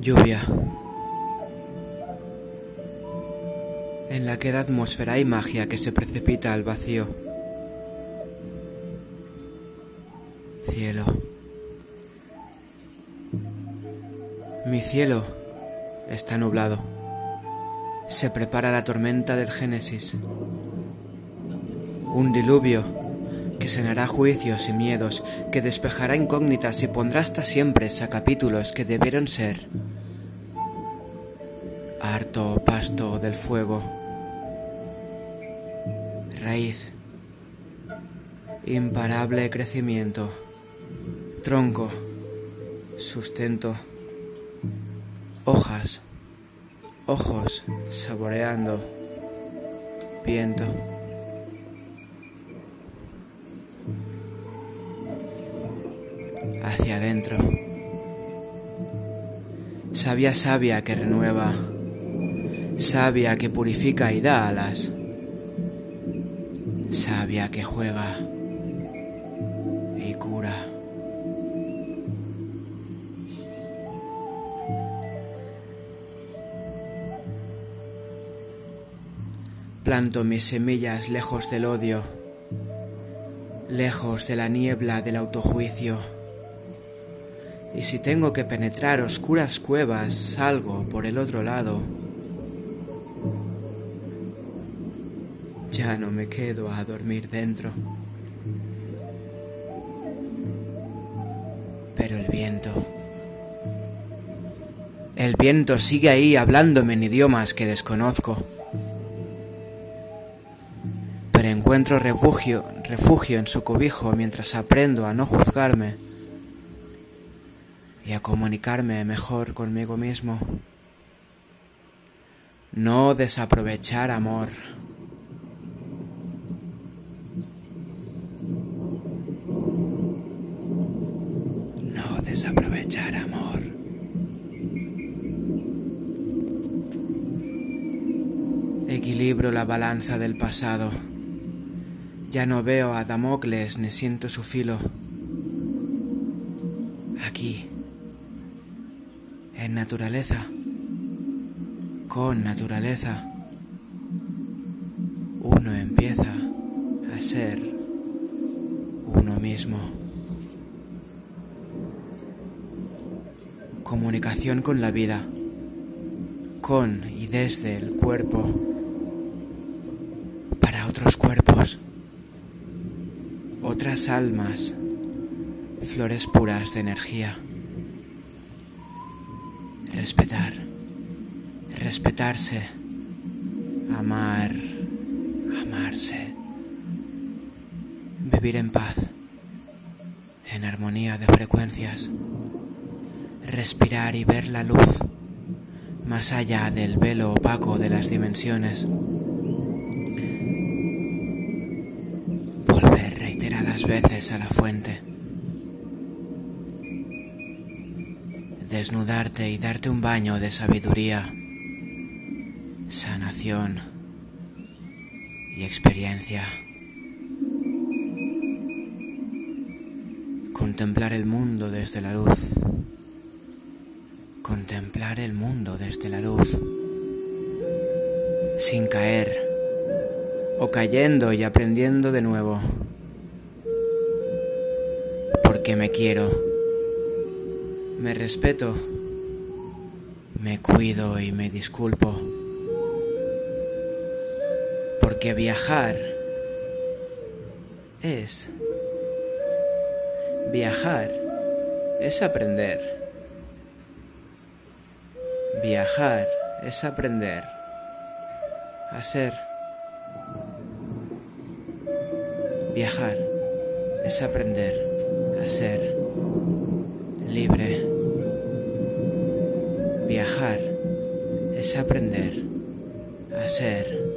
Lluvia. En la queda atmósfera hay magia que se precipita al vacío. Cielo. Mi cielo está nublado. Se prepara la tormenta del Génesis. Un diluvio que sanará juicios y miedos, que despejará incógnitas y pondrá hasta siempre a capítulos que debieron ser. Harto pasto del fuego. Raíz. Imparable crecimiento. Tronco. Sustento. Hojas. Ojos saboreando. Viento. hacia adentro. Sabia, sabia que renueva, sabia que purifica y da alas, sabia que juega y cura. Planto mis semillas lejos del odio, lejos de la niebla del autojuicio y si tengo que penetrar oscuras cuevas, salgo por el otro lado. Ya no me quedo a dormir dentro. Pero el viento... El viento sigue ahí hablándome en idiomas que desconozco. Pero encuentro refugio, refugio en su cobijo mientras aprendo a no juzgarme y a comunicarme mejor conmigo mismo. No desaprovechar amor. No desaprovechar amor. Equilibro la balanza del pasado. Ya no veo a Damocles ni siento su filo. Aquí en naturaleza, con naturaleza, uno empieza a ser uno mismo. Comunicación con la vida, con y desde el cuerpo, para otros cuerpos, otras almas, flores puras de energía. Respetar. Respetarse. Amar. Amarse. Vivir en paz. En armonía de frecuencias. Respirar y ver la luz más allá del velo opaco de las dimensiones. Volver reiteradas veces a la fuente. desnudarte y darte un baño de sabiduría, sanación y experiencia. Contemplar el mundo desde la luz. Contemplar el mundo desde la luz. Sin caer o cayendo y aprendiendo de nuevo. Porque me quiero me respeto, me cuido y me disculpo. Porque viajar es... Viajar es aprender. Viajar es aprender a ser. Viajar es aprender a ser libre. Viajar es aprender a ser